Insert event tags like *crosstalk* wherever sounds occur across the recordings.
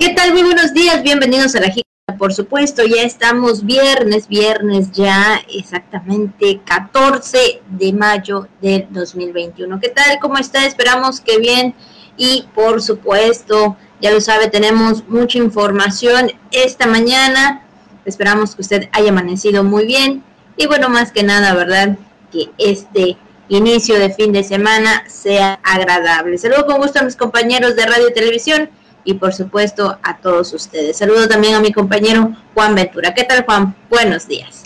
¿Qué tal? Muy buenos días, bienvenidos a la Jícara, por supuesto, ya estamos viernes, viernes ya exactamente 14 de mayo del 2021. ¿Qué tal? ¿Cómo está? Esperamos que bien y por supuesto, ya lo sabe, tenemos mucha información esta mañana. Esperamos que usted haya amanecido muy bien y bueno, más que nada, ¿verdad? Que este inicio de fin de semana sea agradable. Saludo con gusto a mis compañeros de radio y televisión y por supuesto a todos ustedes. Saludo también a mi compañero Juan Ventura. ¿Qué tal Juan? Buenos días.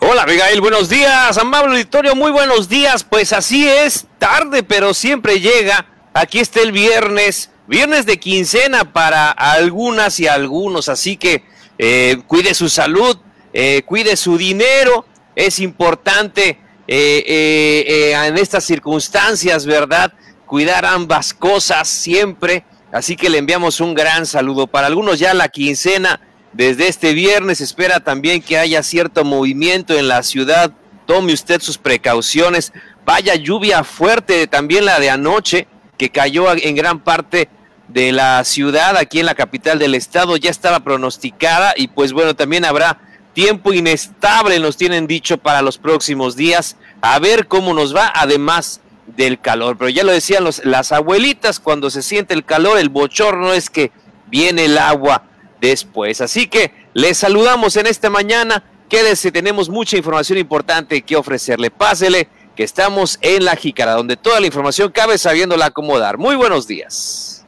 Hola Abigail, buenos días. Amable auditorio, muy buenos días. Pues así es, tarde pero siempre llega. Aquí está el viernes, viernes de quincena para algunas y algunos, así que eh, cuide su salud, eh, cuide su dinero, es importante eh, en estas circunstancias, ¿verdad? Cuidar ambas cosas siempre Así que le enviamos un gran saludo. Para algunos ya la quincena desde este viernes espera también que haya cierto movimiento en la ciudad. Tome usted sus precauciones. Vaya lluvia fuerte, también la de anoche, que cayó en gran parte de la ciudad, aquí en la capital del estado, ya estaba pronosticada y pues bueno, también habrá tiempo inestable, nos tienen dicho, para los próximos días. A ver cómo nos va. Además, del calor. Pero ya lo decían los, las abuelitas, cuando se siente el calor, el bochorno es que viene el agua después. Así que les saludamos en esta mañana. Quédese, tenemos mucha información importante que ofrecerle. Pásele, que estamos en la jícara, donde toda la información cabe sabiéndola acomodar. Muy buenos días.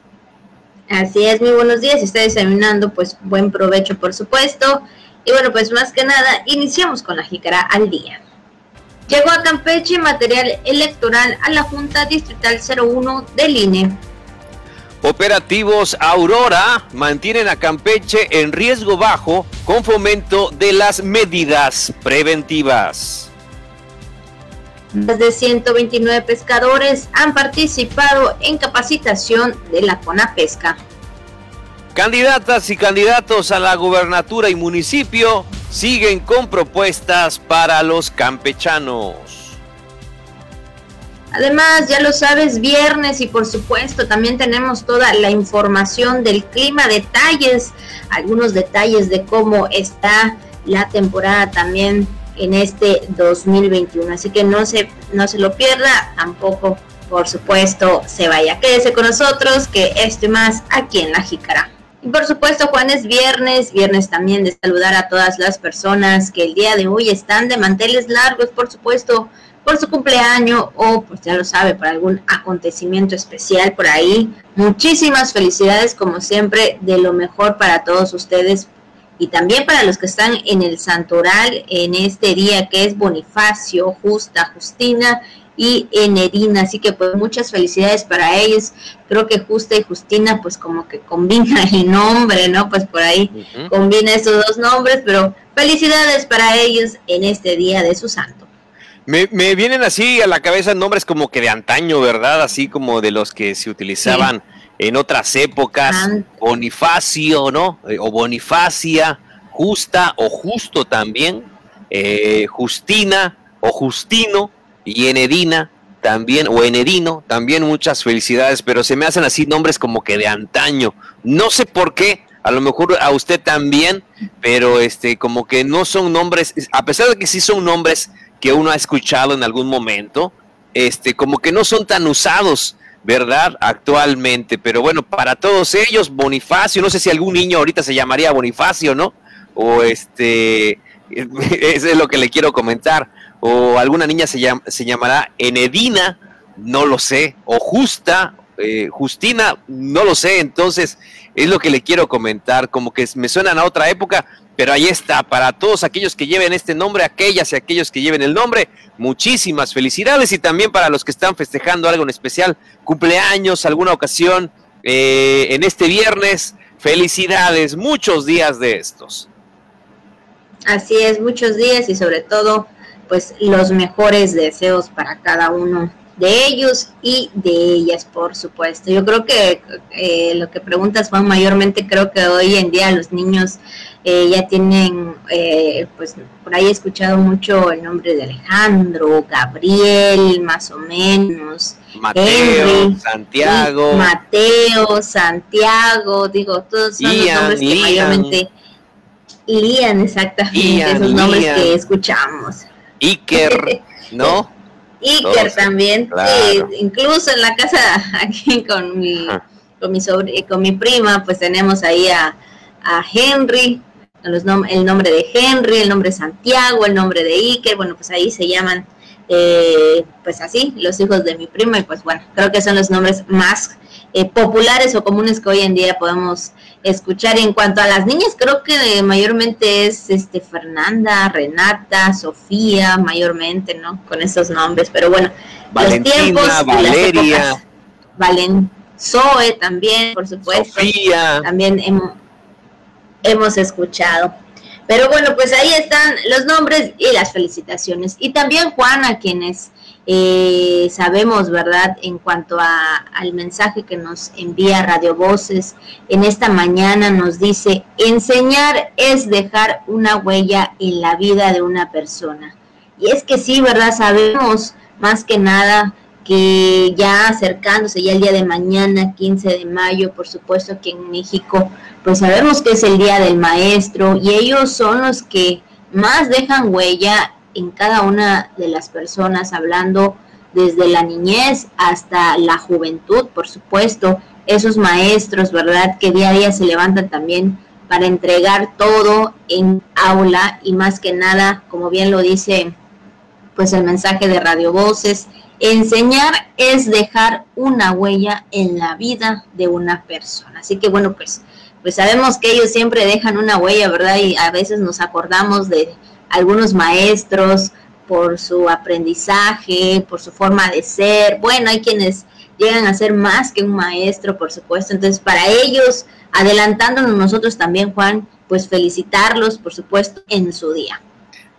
Así es, muy buenos días. Si está desayunando, pues buen provecho, por supuesto. Y bueno, pues más que nada, iniciamos con la jícara al día. Llegó a Campeche material electoral a la Junta Distrital 01 del INE. Operativos Aurora mantienen a Campeche en riesgo bajo con fomento de las medidas preventivas. Más de 129 pescadores han participado en capacitación de la CONAPESCA. Candidatas y candidatos a la gubernatura y municipio siguen con propuestas para los campechanos. Además, ya lo sabes, viernes y por supuesto también tenemos toda la información del clima, detalles, algunos detalles de cómo está la temporada también en este 2021. Así que no se, no se lo pierda, tampoco, por supuesto, se vaya. Quédese con nosotros, que esto y más aquí en La Jícara. Y por supuesto, Juan, es viernes, viernes también de saludar a todas las personas que el día de hoy están de manteles largos, por supuesto, por su cumpleaños o, pues ya lo sabe, por algún acontecimiento especial por ahí. Muchísimas felicidades, como siempre, de lo mejor para todos ustedes y también para los que están en el santoral en este día que es Bonifacio, Justa, Justina y Enerina. Así que pues muchas felicidades para ellos. Creo que Justa y Justina pues como que combina *laughs* el nombre, ¿no? Pues por ahí combina esos dos nombres, pero felicidades para ellos en este día de su santo. Me, vienen así a la cabeza nombres como que de antaño, ¿verdad? Así como de los que se utilizaban en otras épocas. Bonifacio, ¿no? Eh, o Bonifacia, Justa o Justo también. Eh, Justina o Justino y Enedina también, o Enedino, también muchas felicidades, pero se me hacen así nombres como que de antaño. No sé por qué, a lo mejor a usted también, pero este, como que no son nombres, a pesar de que sí son nombres que uno ha escuchado en algún momento, este, como que no son tan usados, ¿verdad? Actualmente, pero bueno, para todos ellos, Bonifacio, no sé si algún niño ahorita se llamaría Bonifacio, ¿no? O este, eso *laughs* es lo que le quiero comentar o alguna niña se, llamará Enedina, no lo sé, o Justa, eh, Justina, no lo sé, entonces es lo que le quiero comentar, como que me suenan a otra época, pero ahí está, para todos aquellos que lleven este nombre, aquellas y aquellos que lleven el nombre, muchísimas felicidades y también para los que están festejando algo en especial, cumpleaños, alguna ocasión, eh, en este viernes, felicidades, muchos días de estos. Así es, muchos días y sobre todo pues los mejores deseos para cada uno de ellos y de ellas, por supuesto. Yo creo que eh, lo que preguntas, Juan, mayormente creo que hoy en día los niños eh, ya tienen, eh, pues por ahí he escuchado mucho el nombre de Alejandro, Gabriel, más o menos. Mateo, Santiago. Mateo, Santiago, digo, todos son los nombres que mayormente... Lian, exactamente, esos nombres que escuchamos. Iker, *laughs* ¿no? Iker también, incluso en la casa *laughs* aquí con mi, con mi, sobre, con mi prima, pues tenemos ahí a, a Henry, los el nombre de Henry, el nombre de Santiago, el nombre de Iker, bueno, pues ahí se llaman, eh, pues así, los hijos de mi prima, y pues bueno, creo que son los nombres más eh, populares o comunes que hoy en día podemos escuchar. En cuanto a las niñas, creo que mayormente es este Fernanda, Renata, Sofía, mayormente, ¿no? Con esos nombres, pero bueno, los tiempos, Valeria, Valen, Zoe también, por supuesto, Sofía. también hemos, hemos escuchado. Pero bueno, pues ahí están los nombres y las felicitaciones. Y también Juan, a quienes eh, sabemos, ¿verdad?, en cuanto al mensaje que nos envía Radio Voces en esta mañana, nos dice, enseñar es dejar una huella en la vida de una persona. Y es que sí, ¿verdad? Sabemos más que nada que ya acercándose ya el día de mañana, 15 de mayo, por supuesto aquí en México, pues sabemos que es el día del maestro y ellos son los que más dejan huella en cada una de las personas, hablando desde la niñez hasta la juventud, por supuesto, esos maestros, ¿verdad? Que día a día se levantan también para entregar todo en aula y más que nada, como bien lo dice pues el mensaje de Radio Voces, enseñar es dejar una huella en la vida de una persona. Así que bueno, pues pues sabemos que ellos siempre dejan una huella, ¿verdad? Y a veces nos acordamos de algunos maestros por su aprendizaje, por su forma de ser. Bueno, hay quienes llegan a ser más que un maestro, por supuesto. Entonces, para ellos, adelantándonos nosotros también, Juan, pues felicitarlos, por supuesto, en su día.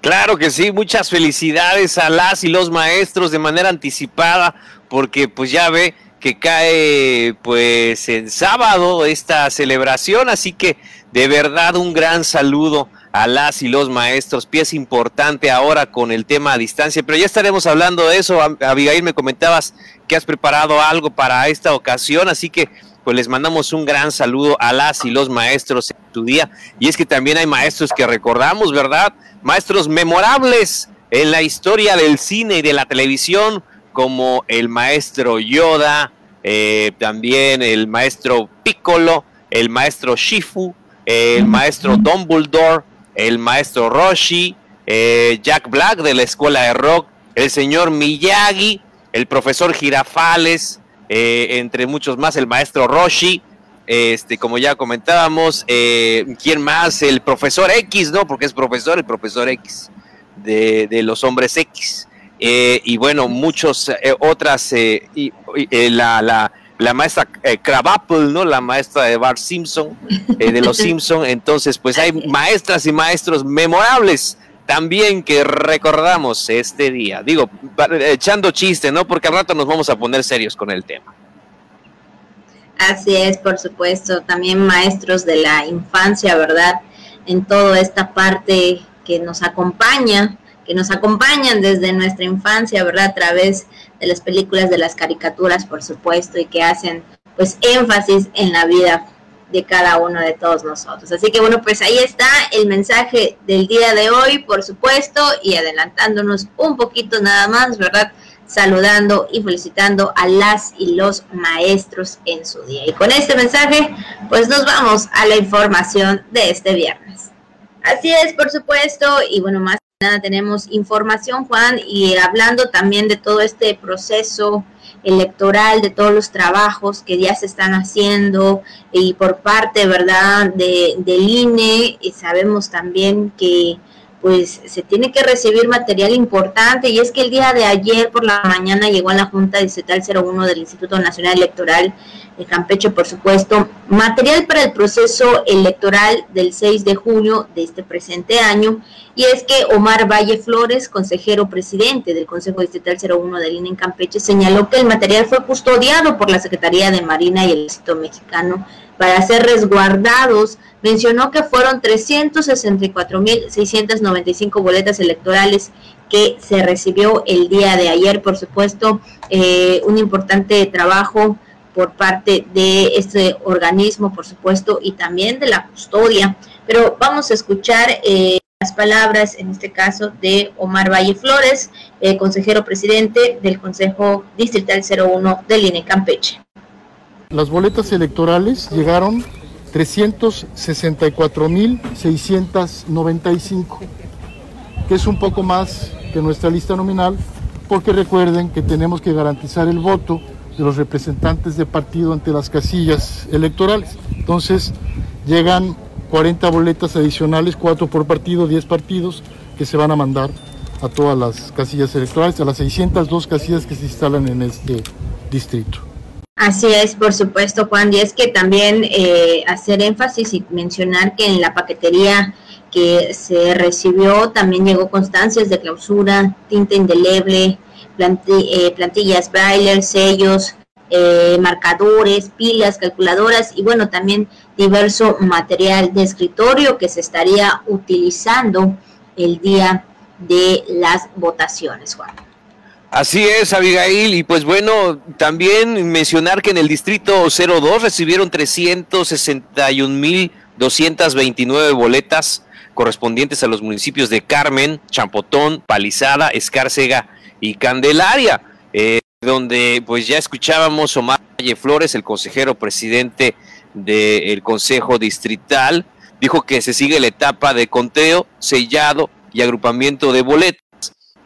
Claro que sí, muchas felicidades a las y los maestros de manera anticipada, porque pues ya ve que cae pues en sábado esta celebración, así que de verdad un gran saludo a las y los maestros, pieza importante ahora con el tema a distancia, pero ya estaremos hablando de eso. Abigail, me comentabas que has preparado algo para esta ocasión, así que pues les mandamos un gran saludo a las y los maestros en tu día. Y es que también hay maestros que recordamos, ¿verdad? Maestros memorables en la historia del cine y de la televisión, como el maestro Yoda, eh, también el maestro Piccolo, el maestro Shifu, el maestro Dumbledore, el maestro Roshi, eh, Jack Black de la escuela de rock, el señor Miyagi, el profesor Girafales, eh, entre muchos más, el maestro Roshi, este, como ya comentábamos, eh, ¿quién más? El profesor X, ¿no? Porque es profesor, el profesor X de, los hombres X. y bueno, muchos otras, y, la, la maestra eh, ¿no? La maestra de Bart Simpson, eh, de los *laughs* Simpson. Entonces, pues hay maestras y maestros memorables también que recordamos este día. Digo, echando chiste, ¿no? Porque al rato nos vamos a poner serios con el tema. Así es, por supuesto. También maestros de la infancia, ¿verdad? En toda esta parte que nos acompaña, que nos acompañan desde nuestra infancia, ¿verdad? A través de las películas, de las caricaturas, por supuesto, y que hacen pues énfasis en la vida de cada uno de todos nosotros. Así que bueno, pues ahí está el mensaje del día de hoy, por supuesto, y adelantándonos un poquito nada más, ¿verdad? Saludando y felicitando a las y los maestros en su día. Y con este mensaje, pues nos vamos a la información de este viernes. Así es, por supuesto, y bueno, más tenemos información, Juan, y hablando también de todo este proceso electoral, de todos los trabajos que ya se están haciendo y por parte, ¿verdad?, de, del INE, sabemos también que pues se tiene que recibir material importante y es que el día de ayer por la mañana llegó a la Junta Distrital 01 del Instituto Nacional Electoral de Campeche, por supuesto, material para el proceso electoral del 6 de junio de este presente año. Y es que Omar Valle Flores, consejero presidente del Consejo Distrital 01 de Línea en Campeche, señaló que el material fue custodiado por la Secretaría de Marina y el Ejército Mexicano para ser resguardados. Mencionó que fueron 364.695 boletas electorales que se recibió el día de ayer. Por supuesto, eh, un importante trabajo por parte de este organismo, por supuesto, y también de la custodia. Pero vamos a escuchar eh, las palabras, en este caso, de Omar Valle Flores, eh, consejero presidente del Consejo Distrital 01 del INE Campeche. Las boletas electorales llegaron 364.695, que es un poco más que nuestra lista nominal, porque recuerden que tenemos que garantizar el voto de los representantes de partido ante las casillas electorales. Entonces, llegan 40 boletas adicionales, 4 por partido, 10 partidos, que se van a mandar a todas las casillas electorales, a las 602 casillas que se instalan en este distrito. Así es, por supuesto, Juan, y es que también eh, hacer énfasis y mencionar que en la paquetería que se recibió también llegó constancias de clausura, tinta indeleble, plantillas braille, sellos, eh, marcadores, pilas, calculadoras y bueno, también diverso material de escritorio que se estaría utilizando el día de las votaciones, Juan. Así es, Abigail, y pues bueno, también mencionar que en el distrito 02 recibieron 361.229 boletas correspondientes a los municipios de Carmen, Champotón, Palizada, Escárcega y Candelaria, eh, donde pues ya escuchábamos Omar Valle Flores, el consejero presidente del Consejo Distrital, dijo que se sigue la etapa de conteo, sellado y agrupamiento de boletas.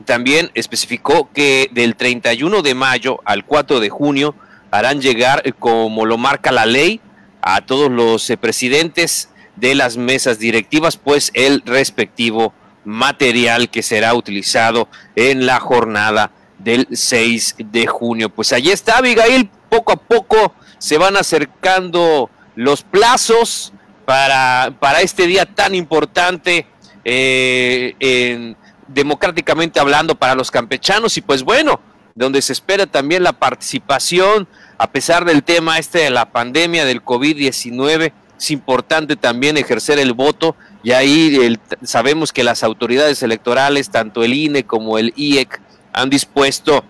También especificó que del 31 de mayo al 4 de junio harán llegar, eh, como lo marca la ley, a todos los eh, presidentes de las mesas directivas, pues el respectivo material que será utilizado en la jornada del 6 de junio. Pues allí está Abigail, poco a poco se van acercando los plazos para, para este día tan importante eh, democráticamente hablando para los campechanos y pues bueno, donde se espera también la participación a pesar del tema este de la pandemia del COVID-19 es importante también ejercer el voto y ahí sabemos que las autoridades electorales, tanto el INE como el IEC, han dispuesto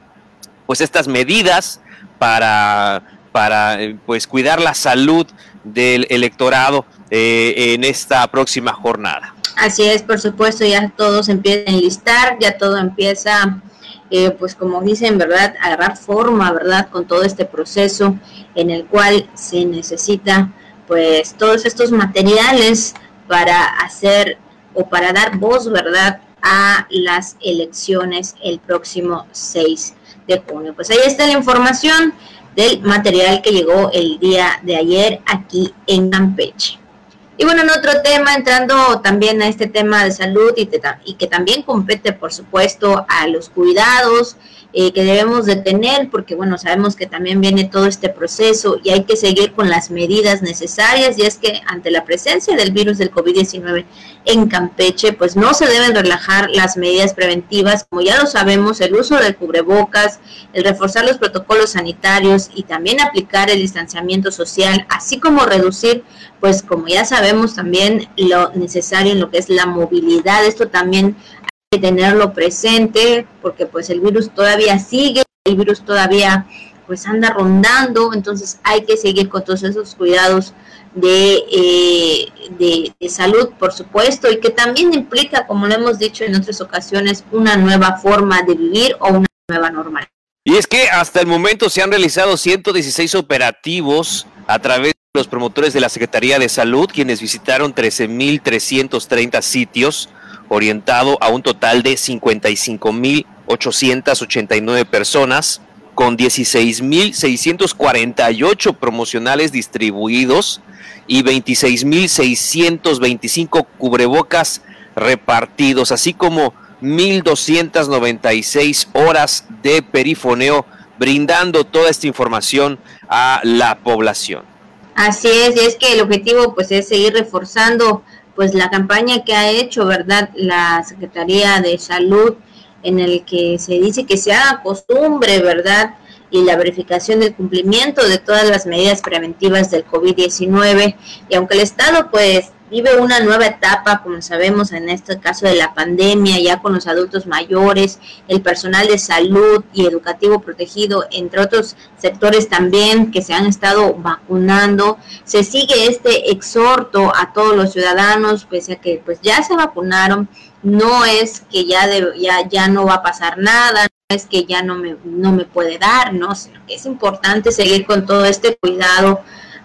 pues estas medidas para, para eh, pues cuidar la salud del electorado eh, en esta próxima jornada. Así es, por supuesto, ya todos empiezan a enlistar, ya todo empieza, eh, pues como dicen, ¿verdad?, a agarrar forma, ¿verdad?, con todo este proceso en el cual se necesita pues todos estos materiales para hacer o para dar voz, ¿verdad?, a las elecciones el próximo 6 de junio. Pues ahí está la información del material que llegó el día de ayer aquí en Campeche. Y bueno, en otro tema, entrando también a este tema de salud y, que también compete, por supuesto, a los cuidados eh, que debemos de tener, porque bueno, sabemos que también viene todo este proceso y hay que seguir con las medidas necesarias, y es que ante la presencia del virus del COVID-19 en Campeche, pues no se deben relajar las medidas preventivas, como ya lo sabemos, el uso del cubrebocas, el reforzar los protocolos sanitarios y también aplicar el distanciamiento social, así como reducir, pues como ya sabemos también lo necesario en lo que es la movilidad, esto también tenerlo presente porque pues el virus todavía sigue, el virus todavía pues anda rondando, entonces hay que seguir con todos esos cuidados de, eh, de, salud, por supuesto, y que también implica, como lo hemos dicho en otras ocasiones, una nueva forma de vivir o una nueva normalidad. Y es que hasta el momento se han realizado 116 operativos a través de los promotores de la Secretaría de Salud, quienes visitaron 13.330 sitios orientado a un total de 55.889 personas, con 16.648 promocionales distribuidos y 26.625 cubrebocas repartidos, así como 1.296 horas de perifoneo brindando toda esta información a la población. Así es, y es que el objetivo pues es seguir reforzando pues la campaña que ha hecho, ¿verdad? La Secretaría de Salud en el que se dice que se haga costumbre, ¿verdad? Y la verificación del cumplimiento de todas las medidas preventivas del COVID-19. Y aunque el Estado pues vive una nueva etapa, como sabemos en este caso de la pandemia, ya con los adultos mayores, el personal de salud y educativo protegido, entre otros sectores también que se han estado vacunando. Se sigue este exhorto a todos los ciudadanos, pese a que pues ya se vacunaron, no es que ya, ya, ya no va a pasar nada, es que ya no me, no me puede dar, no, es importante seguir con todo este cuidado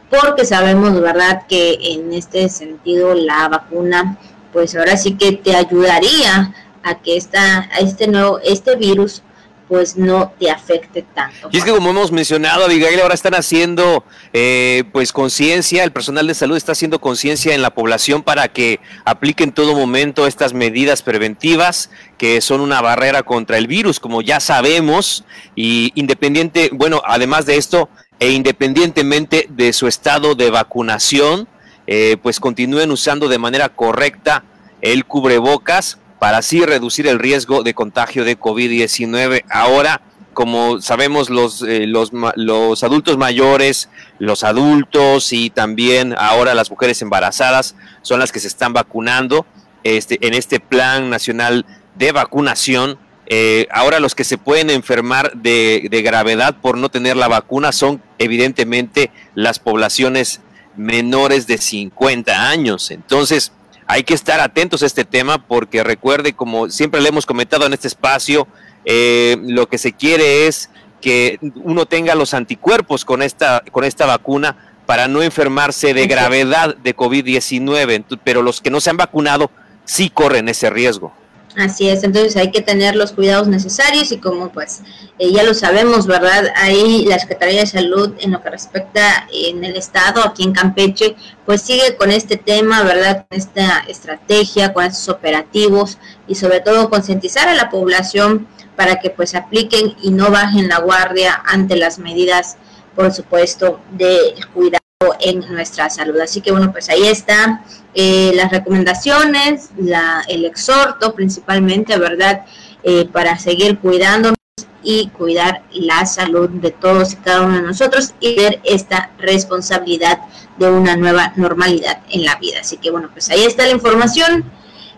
porque sabemos, ¿verdad?, que en este sentido la vacuna, pues ahora sí que te ayudaría a que esta, a este nuevo, este virus pues no te afecte tanto. Y es que como hemos mencionado, Abigail, ahora están haciendo eh, pues conciencia, el personal de salud está haciendo conciencia en la población para que aplique en todo momento estas medidas preventivas que son una barrera contra el virus, como ya sabemos, y independiente, bueno, además de esto, e independientemente de su estado de vacunación, eh, pues continúen usando de manera correcta el cubrebocas para así reducir el riesgo de contagio de COVID-19. Ahora, como sabemos, los, eh, los, adultos mayores, los adultos y también ahora las mujeres embarazadas son las que se están vacunando este, en este plan nacional de vacunación eh, ahora los que se pueden enfermar de, gravedad por no tener la vacuna son evidentemente las poblaciones menores de 50 años. Entonces, hay que estar atentos a este tema porque recuerde, como siempre le hemos comentado en este espacio, eh, lo que se quiere es que uno tenga los anticuerpos esta, con esta vacuna para no enfermarse de gravedad de COVID-19, pero los que no se han vacunado sí corren ese riesgo. Así es, entonces hay que tener los cuidados necesarios y como pues eh, ya lo sabemos, ¿verdad? Ahí la Secretaría de Salud en lo que respecta en el estado, aquí en Campeche, pues sigue con este tema, ¿verdad? Con esta estrategia, con estos operativos y sobre todo concientizar a la población para que pues apliquen y no bajen la guardia ante las medidas, por supuesto, de cuidado en nuestra salud. Así que bueno, pues ahí está eh, las recomendaciones, la, el exhorto principalmente, ¿verdad? Eh, para seguir cuidándonos y cuidar la salud de todos y cada uno de nosotros y ver esta responsabilidad de una nueva normalidad en la vida. Así que bueno, pues ahí está la información.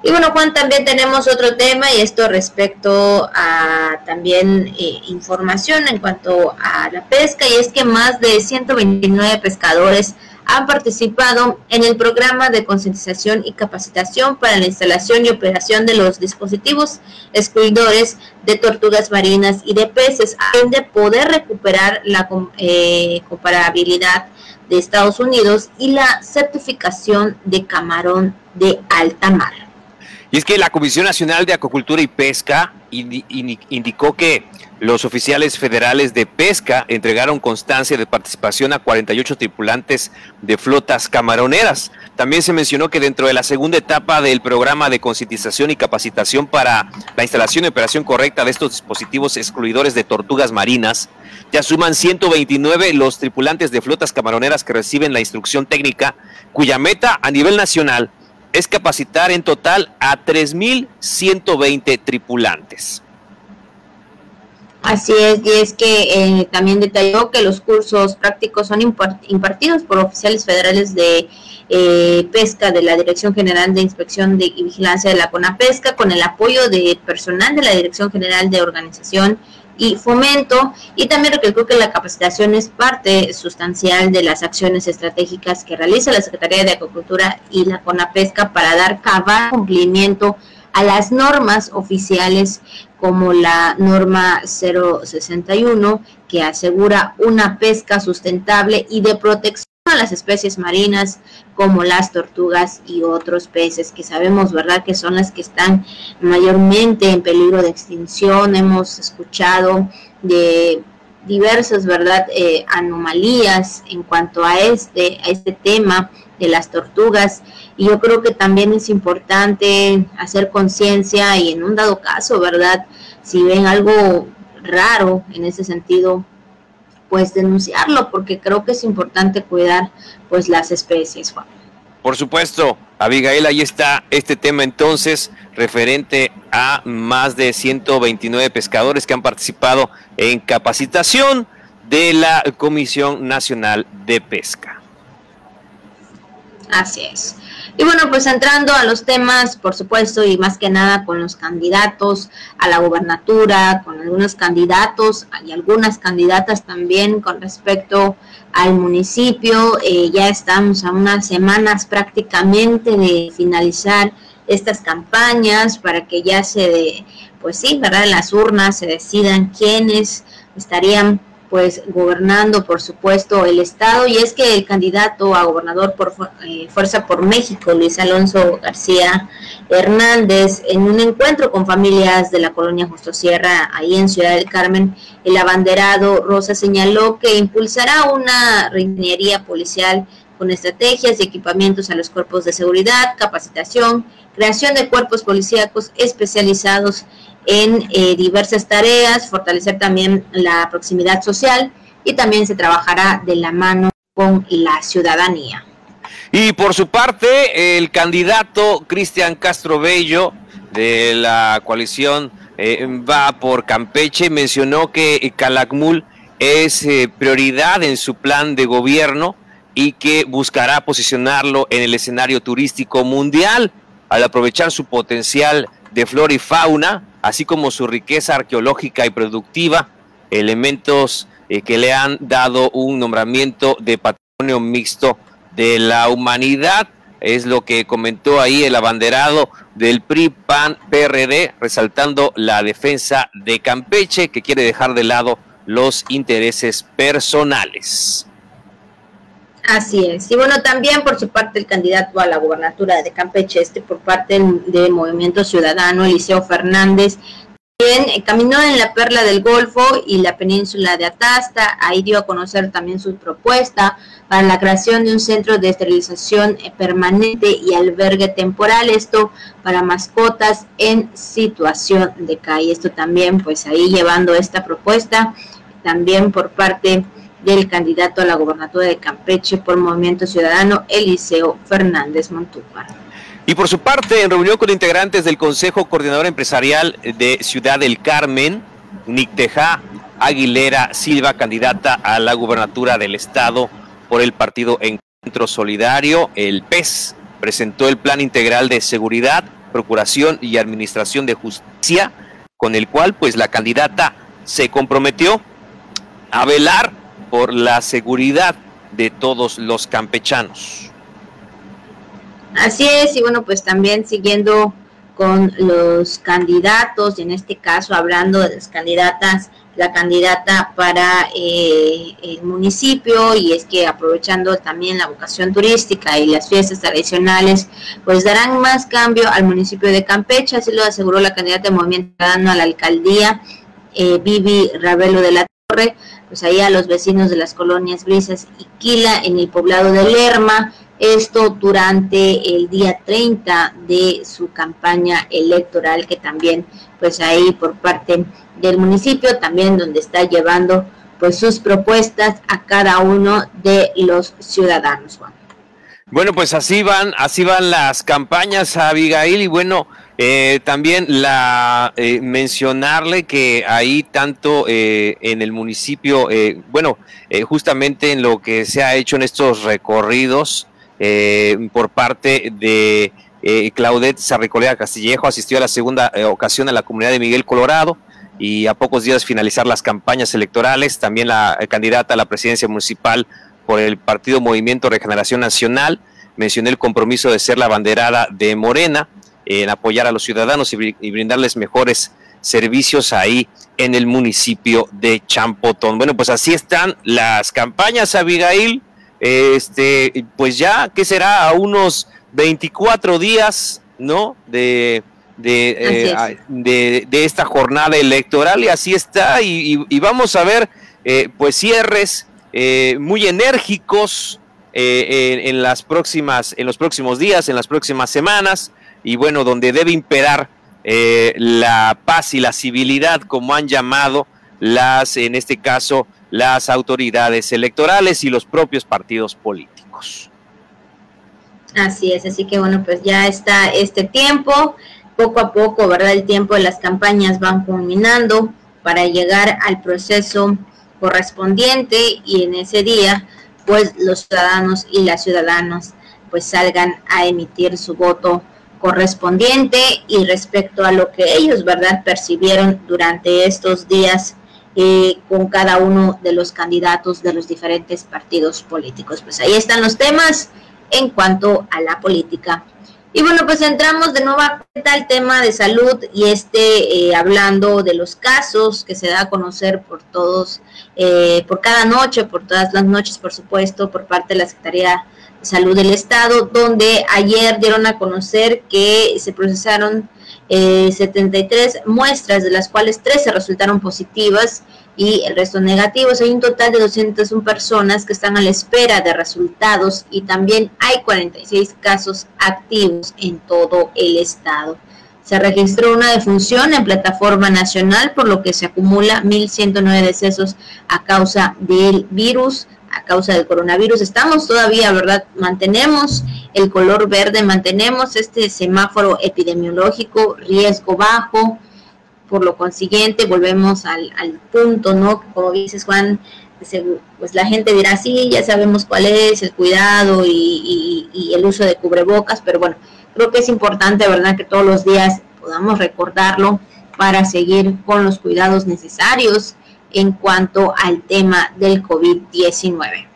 Y bueno, Juan, también tenemos otro tema y esto respecto a también eh, información en cuanto a la pesca y es que más de 129 pescadores han participado en el programa de concientización y capacitación para la instalación y operación de los dispositivos excluidores de tortugas marinas y de peces, a fin de poder recuperar la eh, comparabilidad de Estados Unidos y la certificación de camarón de alta mar. Y es que la Comisión Nacional de Acuacultura y Pesca indicó que los oficiales federales de pesca entregaron constancia de participación a 48 tripulantes de flotas camaroneras. También se mencionó que dentro de la segunda etapa del programa de concientización y capacitación para la instalación y operación correcta de estos dispositivos excluidores de tortugas marinas, ya suman 129 los tripulantes de flotas camaroneras que reciben la instrucción técnica, cuya meta a nivel nacional es capacitar en total a 3.120 tripulantes. Así es, y es que eh, también detalló que los cursos prácticos son impartidos por oficiales federales de eh, pesca de la Dirección General de Inspección y Vigilancia de la CONAPESCA con el apoyo de personal de la Dirección General de Organización y fomento. Y también recalcó que la capacitación es parte sustancial de las acciones estratégicas que realiza la Secretaría de Agricultura y la CONAPESCA para dar cabal cumplimiento a las normas oficiales como la norma 061 que asegura una pesca sustentable y de protección a las especies marinas como las tortugas y otros peces que sabemos, ¿verdad?, que son las que están mayormente en peligro de extinción. Hemos escuchado de diversas, ¿verdad?, eh, anomalías en cuanto a este, a este tema de las tortugas. Y yo creo que también es importante hacer conciencia y en un dado caso, ¿verdad?, si ven algo raro en ese sentido, pues denunciarlo porque creo que es importante cuidar pues las especies, Juan. Por supuesto, Abigail, ahí está este tema entonces referente a más de 129 pescadores que han participado en capacitación de la Comisión Nacional de Pesca. Así es. Y bueno, pues entrando a los temas, por supuesto, y más que nada con los candidatos a la gobernatura, con algunos candidatos y algunas candidatas también con respecto al municipio. Eh, ya estamos a unas semanas prácticamente de finalizar estas campañas para que ya se, pues sí, ¿verdad? En las urnas se decidan quiénes estarían pues gobernando, por supuesto, el Estado. Y es que el candidato a gobernador por eh, Fuerza por México, Luis Alonso García Hernández, en un encuentro con familias de la colonia Justo Sierra, ahí en Ciudad del Carmen, el abanderado Rosa señaló que impulsará una reingeniería policial con estrategias y equipamientos a los cuerpos de seguridad, capacitación, creación de cuerpos policíacos especializados en eh, diversas tareas, fortalecer también la proximidad social y también se trabajará de la mano con la ciudadanía. Y por su parte, el candidato Cristian Castro Bello de la coalición eh, va por Campeche mencionó que Calakmul es eh, prioridad en su plan de gobierno y que buscará posicionarlo en el escenario turístico mundial al aprovechar su potencial de flora y fauna, así como su riqueza arqueológica y productiva, elementos eh, que le han dado un nombramiento de patrimonio mixto de la humanidad. Es lo que comentó ahí el abanderado del PRI PAN PRD, resaltando la defensa de Campeche, que quiere dejar de lado los intereses personales. Así es. Y bueno, también por su parte el candidato a la gubernatura de Campeche, este por parte del, Movimiento Ciudadano, Eliseo Fernández, quien caminó en la Perla del Golfo y la península de Atasta. Ahí dio a conocer también su propuesta para la creación de un centro de esterilización permanente y albergue temporal, esto para mascotas en situación de calle. Esto también, pues ahí llevando esta propuesta, también por parte del candidato a la gobernatura de Campeche por Movimiento Ciudadano, Eliseo Fernández Montúfar. Y por su parte, en reunión con integrantes del Consejo Coordinador Empresarial de Ciudad del Carmen, Nicteja Aguilera Silva, candidata a la gubernatura del Estado por el partido Encuentro Solidario, el PES, presentó el Plan Integral de Seguridad, Procuración y Administración de Justicia, con el cual pues la candidata se comprometió a velar por la seguridad de todos los campechanos. Así es, y bueno, pues también siguiendo con los candidatos, en este caso hablando de las candidatas, la candidata para eh, el municipio, y es que aprovechando también la vocación turística y las fiestas tradicionales, pues darán más cambio al municipio de Campeche, así lo aseguró la candidata de Movimiento Ciudadano a la alcaldía, eh, Vivi Ravelo de la Torre, pues ahí a los vecinos de las colonias Brisas y Quila en el poblado de Lerma, esto durante el día 30 de su campaña electoral que también pues ahí por parte del municipio también donde está llevando pues sus propuestas a cada uno de los ciudadanos Juan. Bueno, pues así van, así van las campañas, Abigail, y bueno, eh, también la eh, mencionarle que ahí tanto eh, en el municipio, bueno, justamente en lo que se ha hecho en estos recorridos por parte de Claudette Sarricolea Castillejo, asistió a la segunda ocasión a la comunidad de Miguel Colorado y a pocos días finalizar las campañas electorales, también la candidata a la presidencia municipal por el Partido Movimiento Regeneración Nacional. Mencioné el compromiso de ser la banderada de Morena en apoyar a los ciudadanos y, brindarles mejores servicios ahí en el municipio de Champotón. Bueno, pues así están las campañas, Abigail. Este, pues ya, ¿qué será? A unos 24 días, ¿no? De, de, de, esta jornada electoral y así está. Y, vamos a ver, eh, pues cierres eh, muy enérgicos eh, en, las próximas, en los próximos días, en las próximas semanas, y bueno, donde debe imperar eh, la paz y la civilidad, como han llamado las, en este caso, las autoridades electorales y los propios partidos políticos. Así es, así que bueno, pues ya está este tiempo, poco a poco, ¿verdad? El tiempo de las campañas van culminando para llegar al proceso correspondiente y en ese día, pues los ciudadanos y las ciudadanas pues salgan a emitir su voto correspondiente y respecto a lo que ellos, ¿verdad?, percibieron durante estos días eh, con cada uno de los candidatos de los diferentes partidos políticos. Pues ahí están los temas en cuanto a la política. Y bueno, pues entramos de cuenta al tema de salud y este eh, hablando de los casos que se da a conocer por todos, eh, por cada noche, por todas las noches, por supuesto, por parte de la Secretaría Salud del Estado, donde ayer dieron a conocer que se procesaron 73 eh, muestras, de las cuales 13 resultaron positivas y el resto negativos. Hay un total de 201 personas que están a la espera de resultados y también hay 46 casos activos en todo el estado. Se registró una defunción en plataforma nacional, por lo que se acumula 1.109 decesos a causa del virus a causa del coronavirus. Estamos todavía, ¿verdad? Mantenemos el color verde, mantenemos este semáforo epidemiológico, riesgo bajo. Por lo consiguiente, volvemos al, punto, ¿no? Como dices, Juan, pues la gente dirá, sí, ya sabemos cuál es el cuidado y, y el uso de cubrebocas, pero bueno, creo que es importante, ¿verdad?, que todos los días podamos recordarlo para seguir con los cuidados necesarios en cuanto al tema del COVID-19.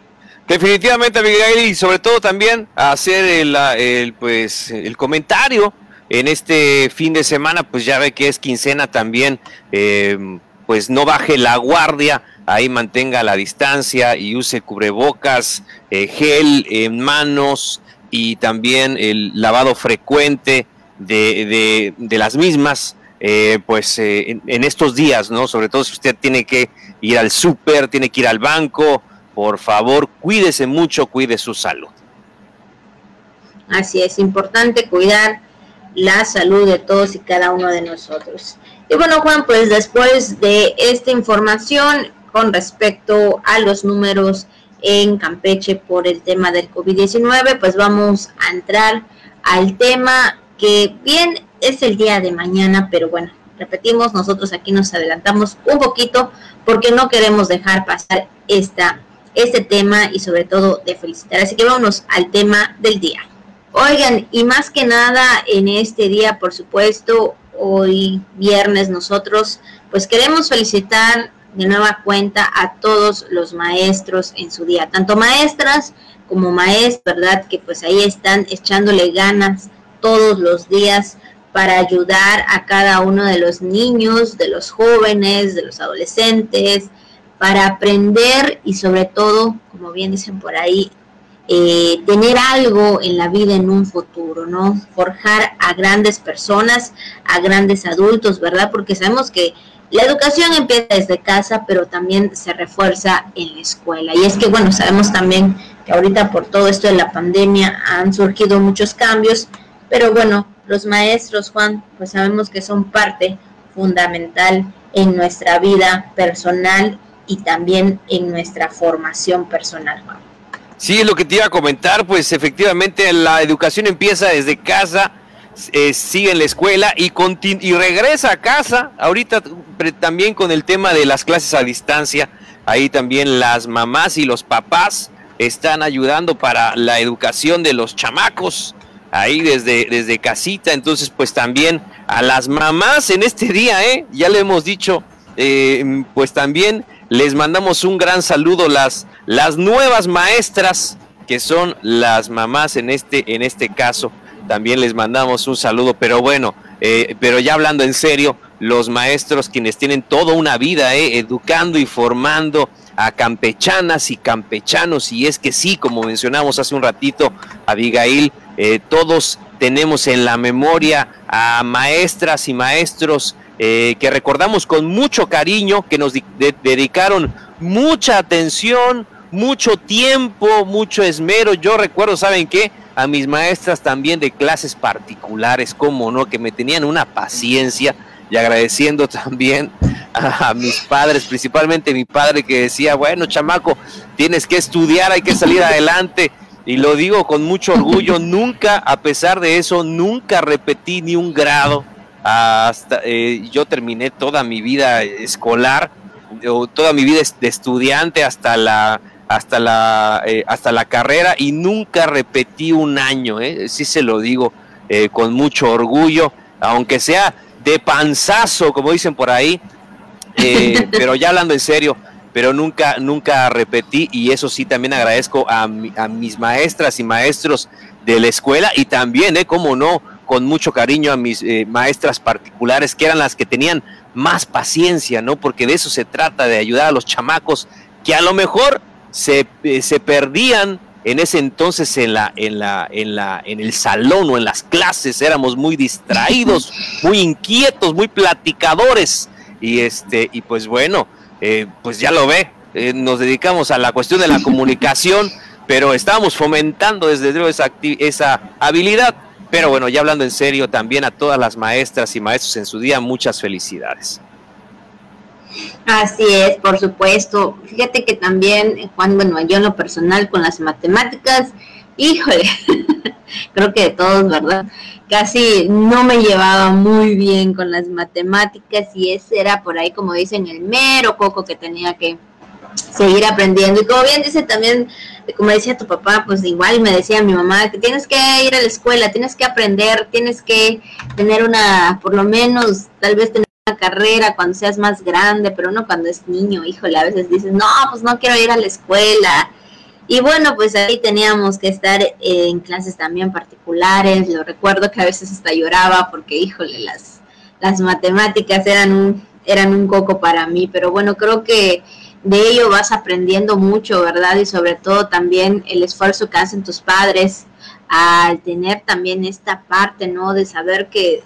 Definitivamente, Abigail, y sobre todo también hacer el, pues, el comentario en este fin de semana, pues ya ve que es quincena también, eh, pues no baje la guardia, ahí mantenga la distancia y use cubrebocas, eh, gel en manos y también el lavado frecuente de, de las mismas. Eh, pues eh, en, estos días, ¿no? Sobre todo si usted tiene que ir al súper, tiene que ir al banco, por favor, cuídese mucho, cuide su salud. Así es, importante cuidar la salud de todos y cada uno de nosotros. Y bueno, Juan, pues después de esta información con respecto a los números en Campeche por el tema del COVID-19, pues vamos a entrar al tema que bien es el día de mañana, pero bueno, repetimos, nosotros aquí nos adelantamos un poquito porque no queremos dejar pasar esta, este tema y sobre todo de felicitar. Así que vámonos al tema del día. Oigan, y más que nada en este día, por supuesto, hoy viernes nosotros, pues queremos felicitar de nueva cuenta a todos los maestros en su día, tanto maestras como maestros, ¿verdad? Que pues ahí están echándole ganas todos los días para ayudar a cada uno de los niños, de los jóvenes, de los adolescentes, para aprender y sobre todo, como bien dicen por ahí, eh, tener algo en la vida en un futuro, ¿no? Forjar a grandes personas, a grandes adultos, ¿verdad? Porque sabemos que la educación empieza desde casa, pero también se refuerza en la escuela. Y es que, bueno, sabemos también que ahorita por todo esto de la pandemia han surgido muchos cambios, pero bueno, los maestros, Juan, pues sabemos que son parte fundamental en nuestra vida personal y también en nuestra formación personal, Juan. Sí, lo que te iba a comentar, pues efectivamente la educación empieza desde casa, eh, sigue en la escuela y, y regresa a casa, ahorita también con el tema de las clases a distancia, ahí también las mamás y los papás están ayudando para la educación de los chamacos ahí desde, desde casita. Entonces, pues también a las mamás en este día, ¿eh? ya le hemos dicho, eh, pues también les mandamos un gran saludo, las, las nuevas maestras, que son las mamás en este, en este caso. También les mandamos un saludo, pero bueno, eh, pero ya hablando en serio, los maestros quienes tienen toda una vida eh, educando y formando a campechanas y campechanos, y es que sí, como mencionamos hace un ratito, Abigail, eh, todos tenemos en la memoria a maestras y maestros eh, que recordamos con mucho cariño, que nos dedicaron mucha atención, mucho tiempo, mucho esmero. Yo recuerdo, ¿saben qué? A mis maestras también de clases particulares, como no, que me tenían una paciencia y agradeciendo *laughs* también a mis padres, principalmente mi padre que decía, bueno, chamaco, tienes que estudiar, hay que salir adelante. Y lo digo con mucho orgullo, nunca, a pesar de eso, nunca repetí ni un grado. Hasta eh, yo terminé toda mi vida escolar, toda mi vida de estudiante hasta la hasta la eh, hasta la carrera y nunca repetí un año, eh, sí se lo digo eh, con mucho orgullo, aunque sea de panzazo, como dicen por ahí, eh, *laughs* pero ya hablando en serio, pero nunca, nunca repetí y eso sí también agradezco a, a mis maestras y maestros de la escuela y también, eh, como no, con mucho cariño a mis eh, maestras particulares que eran las que tenían más paciencia, ¿no? Porque de eso se trata, de ayudar a los chamacos que a lo mejor se, eh, se perdían en ese entonces en la, en la, en la, en el salón o en las clases éramos muy distraídos, *laughs* muy inquietos, muy platicadores y este, y pues bueno, eh, pues ya lo ve, eh, nos dedicamos a la cuestión de la *laughs* comunicación, pero estábamos fomentando desde luego esa, esa habilidad. Pero bueno, ya hablando en serio, también a todas las maestras y maestros en su día, muchas felicidades. Así es, por supuesto. Fíjate que también, Juan, bueno, yo en lo personal con las matemáticas, híjole, *laughs* creo que de todos, ¿verdad? Casi no me llevaba muy bien con las matemáticas y ese era por ahí, como dicen, el mero coco que tenía que seguir aprendiendo. Y como bien dice también, como decía tu papá, pues igual me decía mi mamá que tienes que ir a la escuela, tienes que aprender, tienes que tener una, por lo menos, tal vez tener carrera cuando seas más grande, pero no cuando es niño, híjole, a veces dices, no, pues no quiero ir a la escuela. Y bueno, pues ahí teníamos que estar en clases también particulares. Lo recuerdo que a veces hasta lloraba porque, híjole, las, las matemáticas eran un, eran un coco para mí. Pero bueno, creo que de ello vas aprendiendo mucho, ¿verdad? Y sobre todo también el esfuerzo que hacen tus padres al tener también esta parte, ¿no? De saber que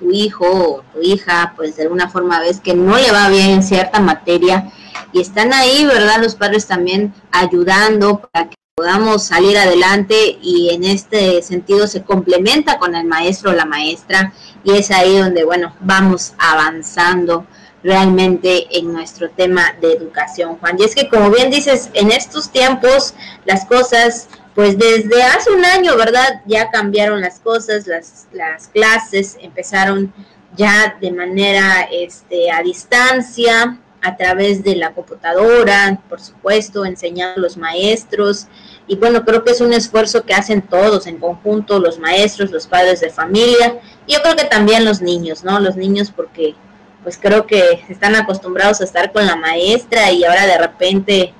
tu hijo o tu hija, pues de alguna forma ves que no le va bien en cierta materia y están ahí, ¿verdad? Los padres también ayudando para que podamos salir adelante y en este sentido se complementa con el maestro o la maestra y es ahí donde, bueno, vamos avanzando realmente en nuestro tema de educación, Juan. Y es que como bien dices, en estos tiempos las cosas pues desde hace un año, ¿verdad? Ya cambiaron las cosas, las, las clases empezaron ya de manera este, a distancia, a través de la computadora, por supuesto, enseñando a los maestros. Y bueno, creo que es un esfuerzo que hacen todos en conjunto, los maestros, los padres de familia, y yo creo que también los niños, ¿no? Los niños porque pues creo que están acostumbrados a estar con la maestra y ahora de repente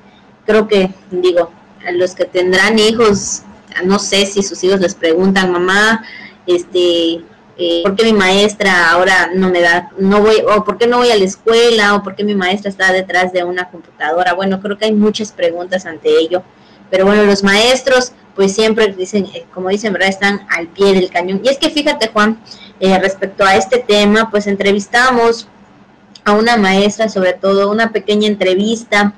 creo que, digo, a los que tendrán hijos, no sé si sus hijos les preguntan, mamá, este, eh, ¿por qué mi maestra ahora no me da, no voy, o por qué no voy a la escuela, o por qué mi maestra está detrás de una computadora? Bueno, creo que hay muchas preguntas ante ello, pero bueno, los maestros, pues siempre dicen, eh, como dicen, ¿verdad? Están al pie del cañón. Y es que fíjate, Juan, eh, respecto a este tema, pues entrevistamos a una maestra, sobre todo una pequeña entrevista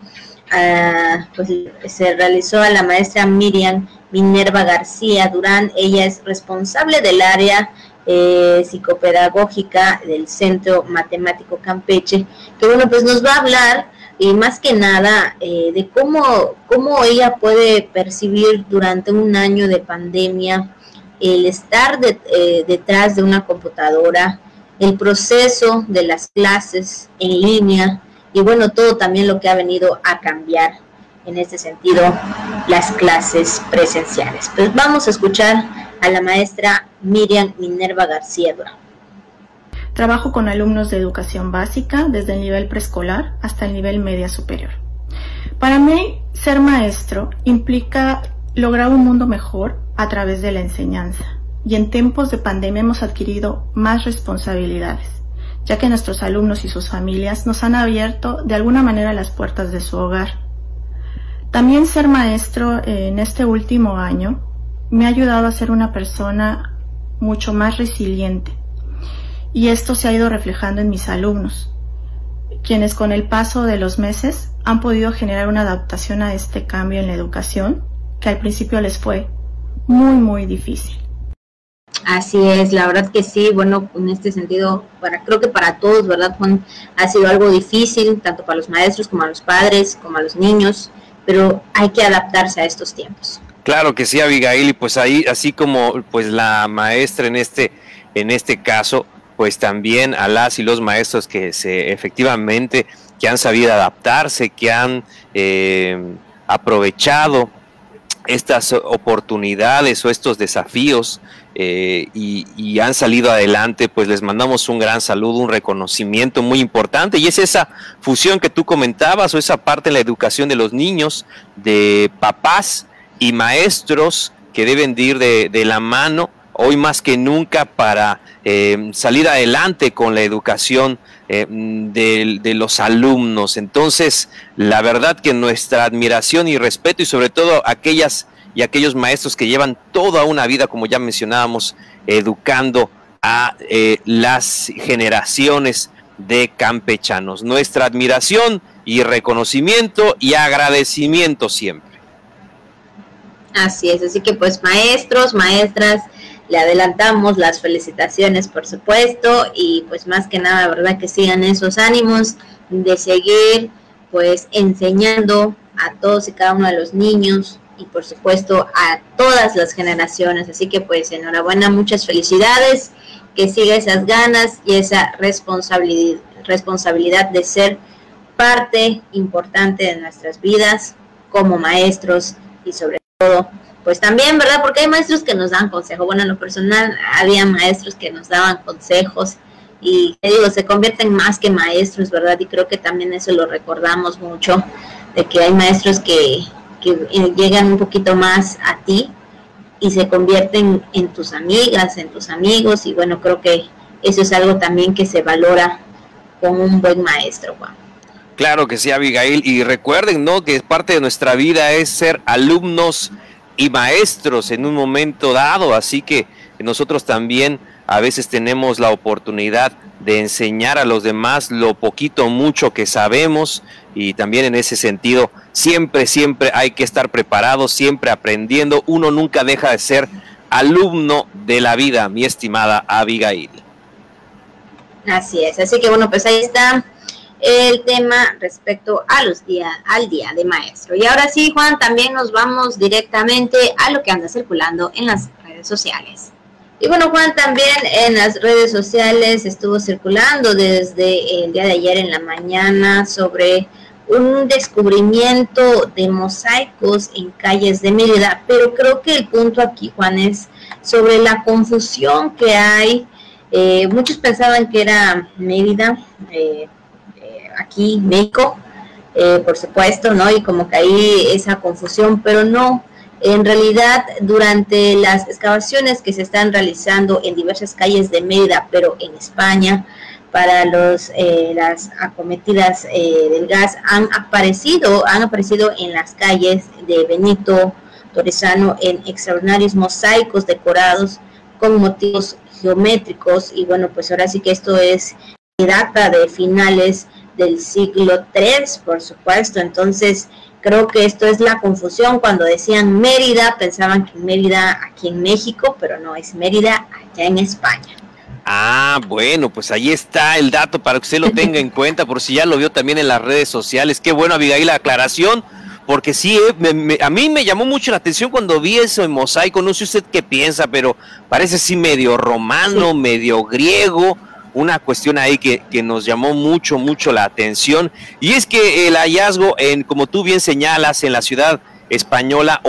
pues, se realizó a la maestra Miriam Minerva García Durán. Ella es responsable del área eh, psicopedagógica del Centro Matemático Campeche, que bueno, pues nos va a hablar y más que nada eh, de cómo, cómo ella puede percibir durante un año de pandemia el estar eh, detrás de una computadora, el proceso de las clases en línea, y bueno, todo también lo que ha venido a cambiar en este sentido las clases presenciales. Pues vamos a escuchar a la maestra Miriam Minerva García. Trabajo con alumnos de educación básica desde el nivel preescolar hasta el nivel media superior. Para mí, ser maestro implica lograr un mundo mejor a través de la enseñanza. Y en tiempos de pandemia hemos adquirido más responsabilidades ya que nuestros alumnos y sus familias nos han abierto de alguna manera las puertas de su hogar. También ser maestro en este último año me ha ayudado a ser una persona mucho más resiliente y esto se ha ido reflejando en mis alumnos, quienes con el paso de los meses han podido generar una adaptación a este cambio en la educación que al principio les fue muy muy difícil. Así es, la verdad que sí, bueno, en este sentido, para creo que para todos, ¿verdad, Juan? Ha sido algo difícil, tanto para los maestros como a los padres, como a los niños, pero hay que adaptarse a estos tiempos. Claro que sí, Abigail, y pues ahí, así como pues la maestra en este, en este caso, pues también a las y los maestros que se efectivamente que han sabido adaptarse, que han eh, aprovechado estas oportunidades o estos desafíos eh, y, han salido adelante, pues les mandamos un gran saludo, un reconocimiento muy importante. Y es esa fusión que tú comentabas o esa parte de la educación de los niños, de papás y maestros que deben ir de, de la mano hoy más que nunca para eh, salir adelante con la educación eh, de, los alumnos. Entonces, la verdad que nuestra admiración y respeto y sobre todo aquellas y aquellos maestros que llevan toda una vida, como ya mencionábamos, educando a eh, las generaciones de campechanos. Nuestra admiración y reconocimiento y agradecimiento siempre. Así es, así que pues maestros, maestras, le adelantamos las felicitaciones, por supuesto, y pues más que nada, ¿verdad? Que sigan esos ánimos de seguir pues enseñando a todos y cada uno de los niños y por supuesto a todas las generaciones. Así que pues enhorabuena, muchas felicidades, que siga esas ganas y esa responsabilidad, responsabilidad de ser parte importante de nuestras vidas como maestros y sobre todo pues también, ¿verdad? Porque hay maestros que nos dan consejo. Bueno, en lo personal había maestros que nos daban consejos y te digo, se convierten más que maestros, ¿verdad? Y creo que también eso lo recordamos mucho, de que hay maestros que, que eh, llegan un poquito más a ti y se convierten en tus amigas, en tus amigos y bueno, creo que eso es algo también que se valora con un buen maestro, Juan. Claro que sí, Abigail, y recuerden, ¿no? Que parte de nuestra vida es ser alumnos y maestros en un momento dado, así que nosotros también a veces tenemos la oportunidad de enseñar a los demás lo poquito mucho que sabemos y también en ese sentido siempre, siempre hay que estar preparados, siempre aprendiendo, uno nunca deja de ser alumno de la vida, mi estimada Abigail. Así es, así que bueno, pues ahí está el tema respecto a los días, al día de maestro. Y ahora sí, Juan, también nos vamos directamente a lo que anda circulando en las redes sociales. Y bueno, Juan, también en las redes sociales estuvo circulando desde el día de ayer en la mañana sobre un descubrimiento de mosaicos en calles de Mérida, pero creo que el punto aquí, Juan, es sobre la confusión que hay. Eh, muchos pensaban que era Mérida, eh, aquí México, eh, por supuesto, ¿no? Y como que ahí esa confusión, pero no. En realidad, durante las excavaciones que se están realizando en diversas calles de Mérida, pero en España, para los eh, las acometidas eh, del gas han aparecido han aparecido en las calles de Benito Torresano en extraordinarios mosaicos decorados con motivos geométricos y bueno pues ahora sí que esto es data de finales del siglo III, por supuesto. Entonces, creo que esto es la confusión. Cuando decían Mérida, pensaban que Mérida aquí en México, pero no es Mérida allá en España. Ah, bueno, pues ahí está el dato para que usted lo tenga en cuenta, por si ya lo vio también en las redes sociales. Qué bueno, Abigail, la aclaración, porque sí, eh, a mí me llamó mucho la atención cuando vi eso en mosaico. No sé usted qué piensa, pero parece así medio romano, medio griego una cuestión ahí que, nos llamó mucho, mucho la atención, y es que el hallazgo, en, como tú bien señalas, en la ciudad española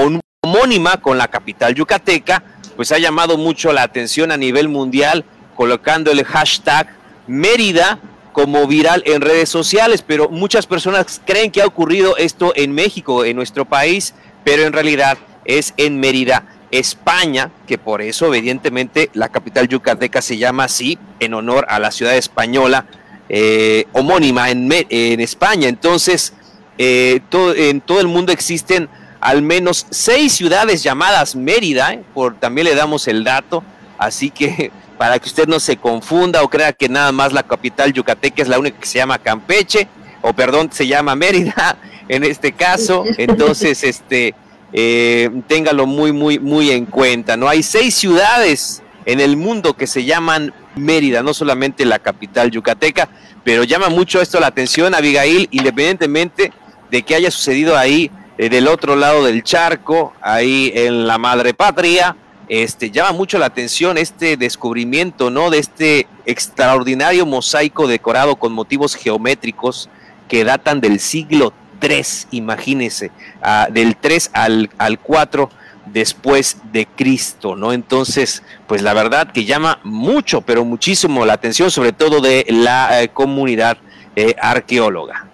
homónima con la capital yucateca, pues ha llamado mucho la atención a nivel mundial, colocando el hashtag Mérida como viral en redes sociales, pero muchas personas creen que ha ocurrido esto en México, en nuestro país, pero en realidad es en Mérida. España, que por eso evidentemente la capital yucateca se llama así, en honor a la ciudad española eh, homónima en, en, España. Entonces, eh, todo, en todo el mundo existen al menos seis ciudades llamadas Mérida, ¿eh? por, también le damos el dato, así que *laughs* para que usted no se confunda o crea que nada más la capital yucateca es la única que se llama Campeche, o perdón, se llama Mérida *laughs* en este caso, *laughs* entonces este eh, téngalo muy, muy, muy en cuenta. ¿no? Hay seis ciudades en el mundo que se llaman Mérida, no solamente la capital yucateca, pero llama mucho esto la atención, Abigail, independientemente de que haya sucedido ahí eh, del otro lado del charco, ahí en la madre patria, este, llama mucho la atención este descubrimiento, ¿no? De este extraordinario mosaico decorado con motivos geométricos que datan del siglo III, imagínense, ah, del 3 al, al 4 después de Cristo, ¿no? Entonces, pues la verdad que llama mucho, pero muchísimo la atención, sobre todo de la eh, comunidad eh, arqueóloga.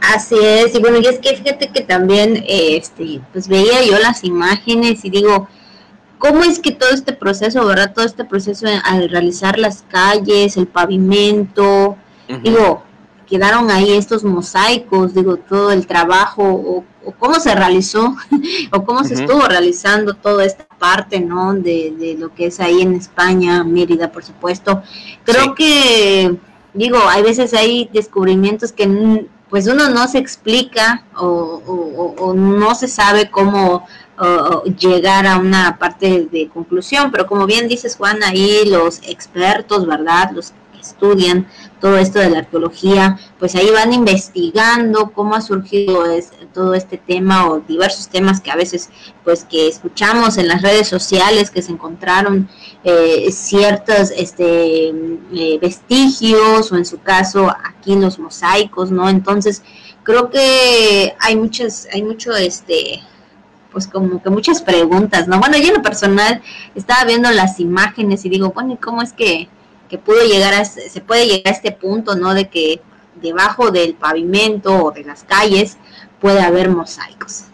Así es, y bueno, y es que fíjate que también, este, pues veía yo las imágenes y digo, ¿cómo es que todo este proceso, verdad? Todo este proceso al realizar las calles, el pavimento, digo, quedaron ahí estos mosaicos, digo, todo el trabajo, o, cómo se realizó, *laughs* o cómo se estuvo realizando toda esta parte, ¿no? De, de, lo que es ahí en España, Mérida, por supuesto. Creo que, digo, hay veces hay descubrimientos que pues uno no se explica o, no se sabe cómo llegar a una parte de conclusión, pero como bien dices Juan, ahí los expertos, ¿verdad? Los estudian todo esto de la arqueología, pues ahí van investigando cómo ha surgido todo este tema o diversos temas que a veces pues que escuchamos en las redes sociales que se encontraron eh, ciertos este eh, vestigios o en su caso aquí los mosaicos, ¿no? Entonces creo que hay muchas hay mucho este pues como que muchas preguntas, ¿no? Bueno, yo en lo personal estaba viendo las imágenes y digo, bueno, ¿y cómo es que que pudo llegar a, se puede llegar a este punto, ¿no? De que debajo del pavimento o de las calles puede haber mosaicos.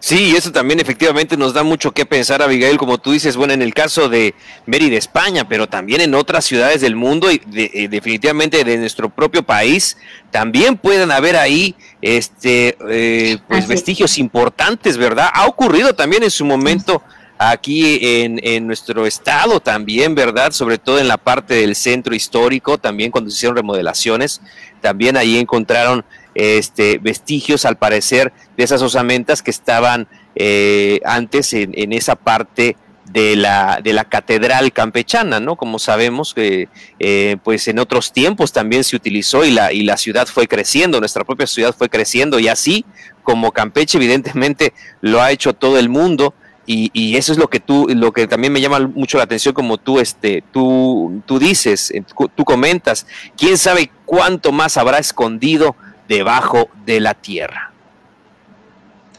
Sí, eso también efectivamente nos da mucho que pensar, Abigail, como tú dices, bueno, en el caso de Mérida, España, pero también en otras ciudades del mundo y eh, definitivamente de nuestro propio país, también pueden haber ahí este, eh, pues vestigios importantes, ¿verdad? Ha ocurrido también en su momento aquí en, en, nuestro estado también, ¿verdad? Sobre todo en la parte del centro histórico, también cuando se hicieron remodelaciones, también ahí encontraron este, vestigios, al parecer, de esas osamentas que estaban eh, antes en, en, esa parte de la, de la catedral campechana, ¿no? Como sabemos que eh, pues en otros tiempos también se utilizó y la, y la ciudad fue creciendo, nuestra propia ciudad fue creciendo y así como Campeche evidentemente lo ha hecho todo el mundo, y, eso es lo que tú, lo que también me llama mucho la atención, como tú, este, tú, tú dices, tú comentas, quién sabe cuánto más habrá escondido debajo de la tierra.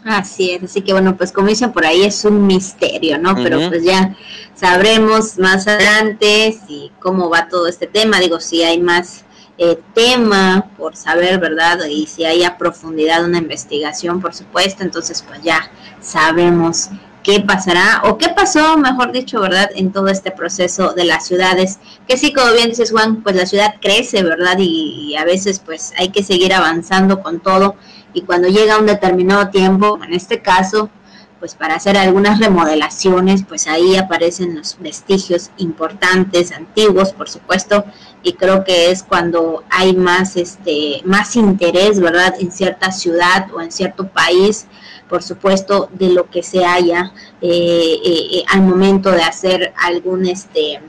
Así es, así que bueno, pues como dicen por ahí es un misterio, ¿no? Pero pues ya sabremos más adelante si cómo va todo este tema, digo, si hay más eh, tema por saber, ¿verdad? Y si hay a profundidad una investigación, por supuesto, entonces pues ya sabemos qué pasará o qué pasó, mejor dicho, ¿verdad? En todo este proceso de las ciudades, que sí, como bien dices Juan, pues la ciudad crece, ¿verdad? Y, a veces pues hay que seguir avanzando con todo y cuando llega un determinado tiempo, en este caso, pues para hacer algunas remodelaciones, pues ahí aparecen los vestigios importantes, antiguos, por supuesto, y creo que es cuando hay más este más interés, ¿verdad? En cierta ciudad o en cierto país por supuesto, de lo que se haya eh, eh, eh, al momento de hacer algún, este,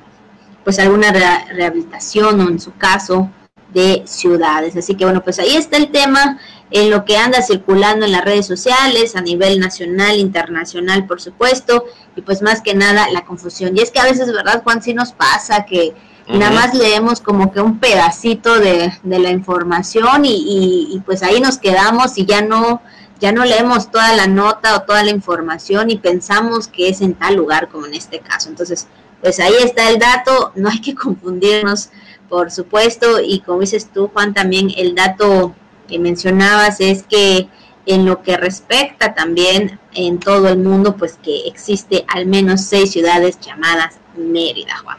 pues alguna rehabilitación o en su caso de ciudades. Así que bueno, pues ahí está el tema en lo que anda circulando en las redes sociales a nivel nacional, internacional, por supuesto, y pues más que nada la confusión. Y es que a veces, ¿verdad, Juan? Sí nos pasa que nada más leemos como que un pedacito de, de la información y, y, pues ahí nos quedamos y ya no ya no leemos toda la nota o toda la información y pensamos que es en tal lugar como en este caso. Entonces, pues ahí está el dato, no hay que *laughs* confundirnos, por supuesto, y como dices tú, Juan, también el dato que mencionabas es que en lo que respecta también en todo el mundo, pues que existe al menos seis ciudades llamadas Mérida, Juan.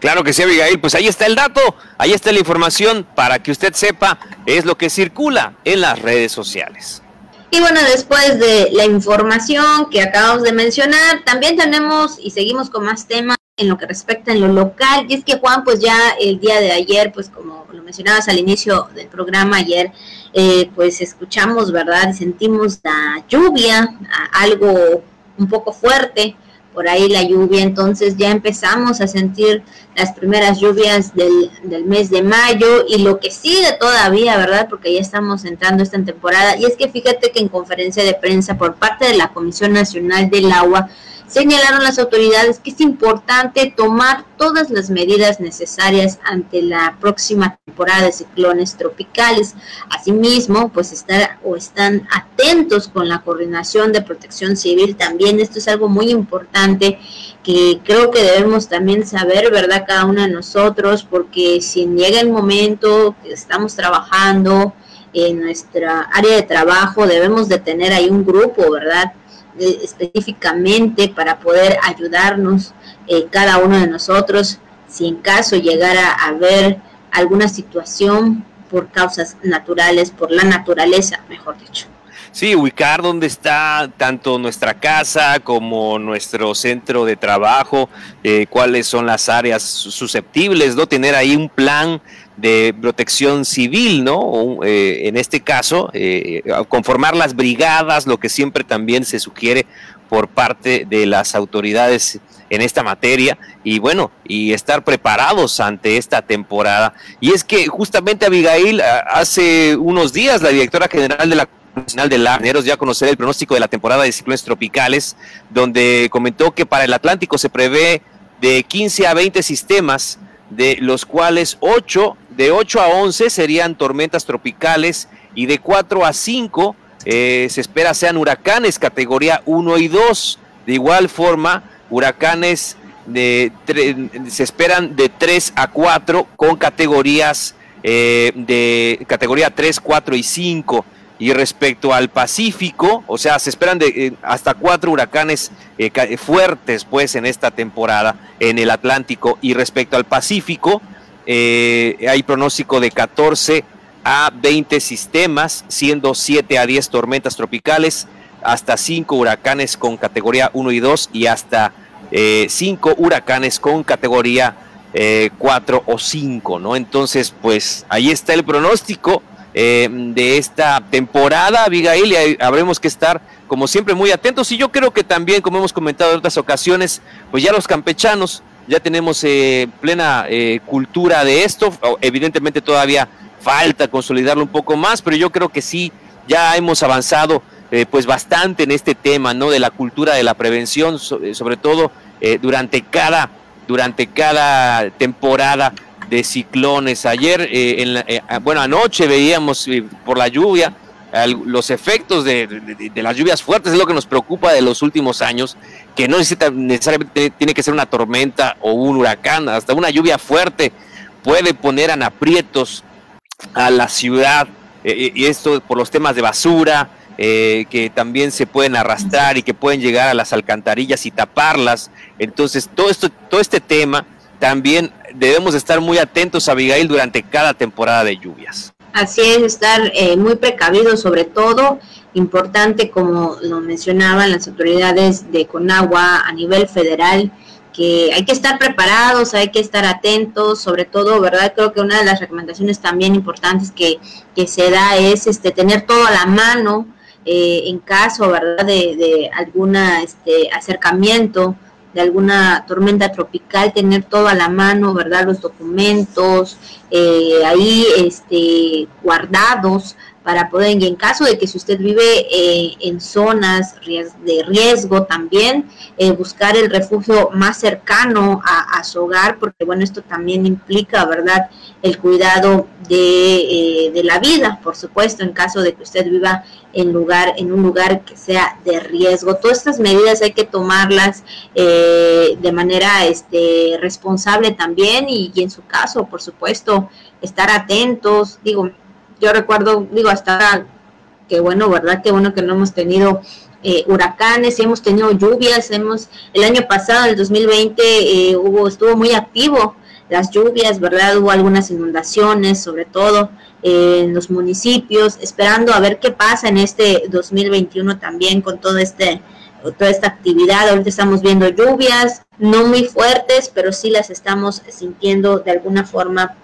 Claro que sí, Abigail. Pues ahí está el dato, ahí está la información para que usted sepa es lo que circula en las redes sociales. Y bueno, después de la información que acabamos de mencionar, también tenemos y seguimos con más temas en lo que respecta en lo local. Y es que Juan, pues ya el día de ayer, pues como lo mencionabas al inicio del programa ayer, eh, pues escuchamos, ¿verdad? Sentimos la lluvia, algo un poco fuerte por ahí la lluvia, entonces ya empezamos a sentir las primeras lluvias del, del, mes de mayo y lo que sigue todavía, ¿verdad? Porque ya estamos entrando esta temporada. Y es que fíjate que en conferencia de prensa por parte de la Comisión Nacional del Agua, señalaron las autoridades que es importante tomar todas las medidas necesarias ante la próxima temporada de ciclones tropicales. Asimismo, pues estar o están atentos con la coordinación de protección civil también. Esto es algo muy importante que creo que debemos también saber, ¿verdad? Cada uno de nosotros, porque si llega el momento que estamos trabajando en nuestra área de trabajo, debemos de tener ahí un grupo, ¿verdad? Específicamente para poder ayudarnos eh, cada uno de nosotros si en caso llegara a haber alguna situación por causas naturales, por la naturaleza, mejor dicho. Sí, ubicar dónde está tanto nuestra casa como nuestro centro de trabajo, eh, cuáles son las áreas susceptibles, ¿no? Tener ahí un plan de protección civil, ¿no? Eh, en este caso, eh, conformar las brigadas, lo que siempre también se sugiere por parte de las autoridades en esta materia y bueno, y estar preparados ante esta temporada. Y es que justamente Abigail, hace unos días la directora general de la Nacional de Larneros ya conocer el pronóstico de la temporada de ciclones tropicales, donde comentó que para el Atlántico se prevé de 15 a 20 sistemas, de los cuales 8 de 8 a 11 serían tormentas tropicales y de 4 a 5 eh, se espera sean huracanes categoría 1 y 2. De igual forma, huracanes de, se esperan de 3 a 4 con categorías eh, de categoría 3, 4 y 5. Y respecto al Pacífico, o sea, se esperan de, eh, hasta cuatro huracanes fuertes pues en esta temporada en el Atlántico. Y respecto al Pacífico, eh, hay pronóstico de 14 a 20 sistemas, siendo 7 a 10 tormentas tropicales, hasta 5 huracanes con categoría 1 y 2 y hasta 5 eh, huracanes con categoría 4 eh, o 5, ¿no? Entonces, pues ahí está el pronóstico de esta temporada, Abigail, y habremos que estar, como siempre, muy atentos. Y yo creo que también, como hemos comentado en otras ocasiones, pues ya los campechanos ya tenemos eh, plena eh, cultura de esto. Evidentemente todavía falta consolidarlo un poco más, pero yo creo que sí, ya hemos avanzado eh, pues bastante en este tema, ¿no? De la cultura de la prevención, sobre todo durante cada durante cada temporada de ciclones. Ayer, en bueno, anoche veíamos por la lluvia los efectos de, las lluvias fuertes es lo que nos preocupa de los últimos años, que no necesariamente tiene que ser una tormenta o un huracán, hasta una lluvia fuerte puede poner en aprietos a la ciudad, eh, eh, y esto por los temas de basura, eh, que también se pueden arrastrar y que pueden llegar a las alcantarillas y taparlas. Entonces, todo, esto, todo este tema también debemos estar muy atentos, Abigail, durante cada temporada de lluvias. Así es, estar eh, muy precavidos sobre todo, importante como lo mencionaban las autoridades de Conagua a nivel federal, que hay que estar preparados, hay que estar atentos, sobre todo, ¿verdad? Creo que una de las recomendaciones también importantes que, que se da es este tener todo a la mano eh, en caso, ¿verdad? De, de alguna este acercamiento de alguna tormenta tropical, tener todo a la mano, ¿verdad? Los documentos eh, ahí este, guardados para poder, y en caso de que si usted vive eh, en zonas de riesgo también, eh, buscar el refugio más cercano a, su hogar, porque bueno, esto también implica, ¿verdad?, el cuidado de, de, la vida, por supuesto, en caso de que usted viva en lugar, en un lugar que sea de riesgo. Todas estas medidas hay que tomarlas de manera este, responsable también y en su caso, por supuesto, estar atentos, digo, yo recuerdo, digo, hasta que bueno, ¿verdad? Que bueno que no hemos tenido eh, huracanes, hemos tenido lluvias, hemos, el año pasado, el 2020, eh, hubo, estuvo muy activo las lluvias, ¿verdad? Hubo algunas inundaciones, sobre todo eh, en los municipios, esperando a ver qué pasa en este 2021 también con todo este toda esta actividad. Ahorita estamos viendo lluvias, no muy fuertes, pero sí las estamos sintiendo de alguna forma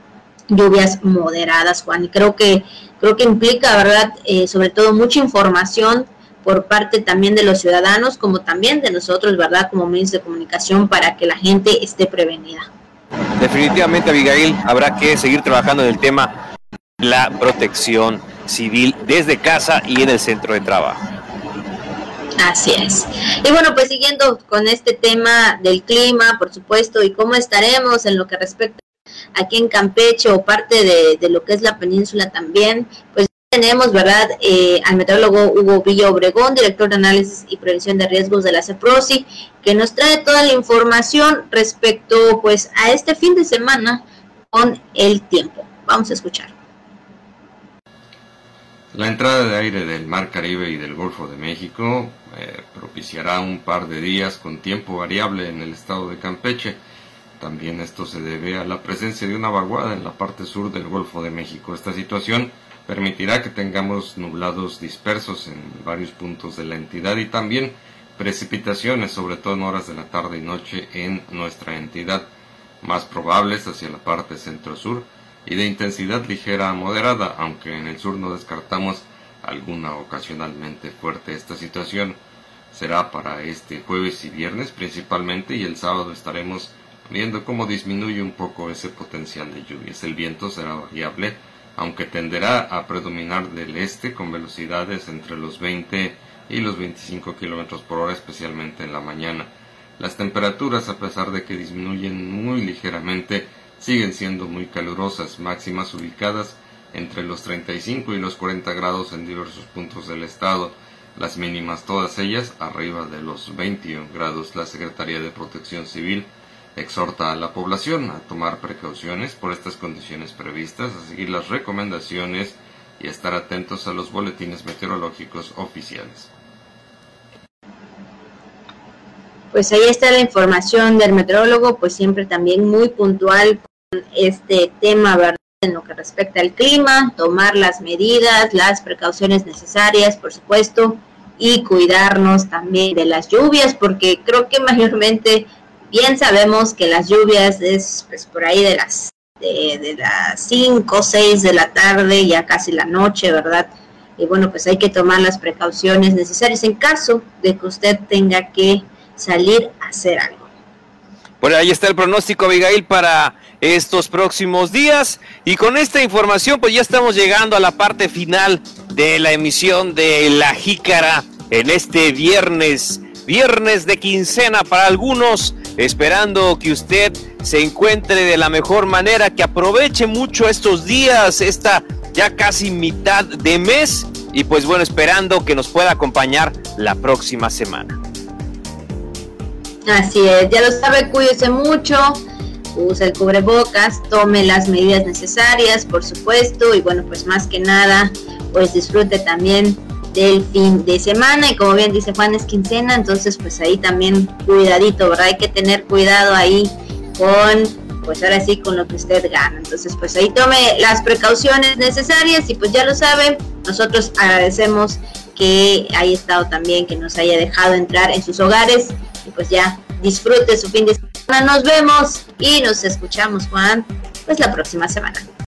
lluvias moderadas, Juan. Y creo que, creo que implica, ¿verdad? Eh, sobre todo mucha información por parte también de los ciudadanos como también de nosotros, ¿verdad? Como medios de comunicación para que la gente esté prevenida. Definitivamente, Abigail, habrá que seguir trabajando en el tema la protección civil desde casa y en el centro de trabajo. Así es. Y bueno, pues siguiendo con este tema del clima, por supuesto, y cómo estaremos en lo que respecta aquí en Campeche o parte de, lo que es la península también, pues tenemos, ¿verdad?, eh, al meteorólogo Hugo Villa Obregón, director de análisis y prevención de riesgos de la CEPROSI, que nos trae toda la información respecto, pues, a este fin de semana con el tiempo. Vamos a escuchar. La entrada de aire del Mar Caribe y del Golfo de México eh, propiciará un par de días con tiempo variable en el estado de Campeche. También esto se debe a la presencia de una vaguada en la parte sur del Golfo de México. Esta situación permitirá que tengamos nublados dispersos en varios puntos de la entidad y también precipitaciones, sobre todo en horas de la tarde y noche en nuestra entidad, más probables hacia la parte centro-sur y de intensidad ligera a moderada, aunque en el sur no descartamos alguna ocasionalmente fuerte. Esta situación será para este jueves y viernes principalmente y el sábado estaremos viendo cómo disminuye un poco ese potencial de lluvias. El viento será variable aunque tenderá a predominar del este con velocidades entre los 20 y los 25 km por hora, especialmente en la mañana. Las temperaturas, a pesar de que disminuyen muy ligeramente, siguen siendo muy calurosas, máximas ubicadas entre los 35 y los 40 grados en diversos puntos del estado, las mínimas todas ellas arriba de los 21 grados. La Secretaría de Protección Civil exhorta a la población a tomar precauciones por estas condiciones previstas, a seguir las recomendaciones y a estar atentos a los boletines meteorológicos oficiales. Pues ahí está la información del meteorólogo, pues siempre también muy puntual con este tema, ¿verdad? En lo que respecta al clima, tomar las medidas, las precauciones necesarias, por supuesto, y cuidarnos también de las lluvias, porque creo que *laughs* mayormente Bien sabemos que las lluvias es pues, por ahí de las de, las 5 o 6 de la tarde, ya casi la noche, ¿verdad? Y bueno, pues hay que tomar las precauciones necesarias en caso de que usted tenga que salir a hacer algo. Bueno, ahí está el pronóstico, Abigail, para estos próximos días. Y con esta información, pues ya estamos llegando a la parte final de la emisión de La Jícara en este viernes, viernes de quincena para algunos, esperando que usted se encuentre de la mejor manera, que aproveche mucho estos días, esta ya casi mitad de mes y pues bueno, esperando que nos pueda acompañar la próxima semana. Así es, ya lo sabe, cuídese mucho, use el cubrebocas, tome las medidas necesarias, por supuesto, y bueno, pues más que nada, pues disfrute también del fin de semana y como bien dice Juan es quincena, entonces pues ahí también cuidadito, ¿verdad? Hay que tener cuidado ahí con, pues ahora sí, con lo que usted gana. Entonces pues ahí tome las precauciones necesarias y pues ya lo sabe, nosotros agradecemos que haya estado también, que nos haya dejado entrar en sus hogares y pues ya disfrute su fin de semana. Nos vemos y nos escuchamos, Juan, pues la próxima semana.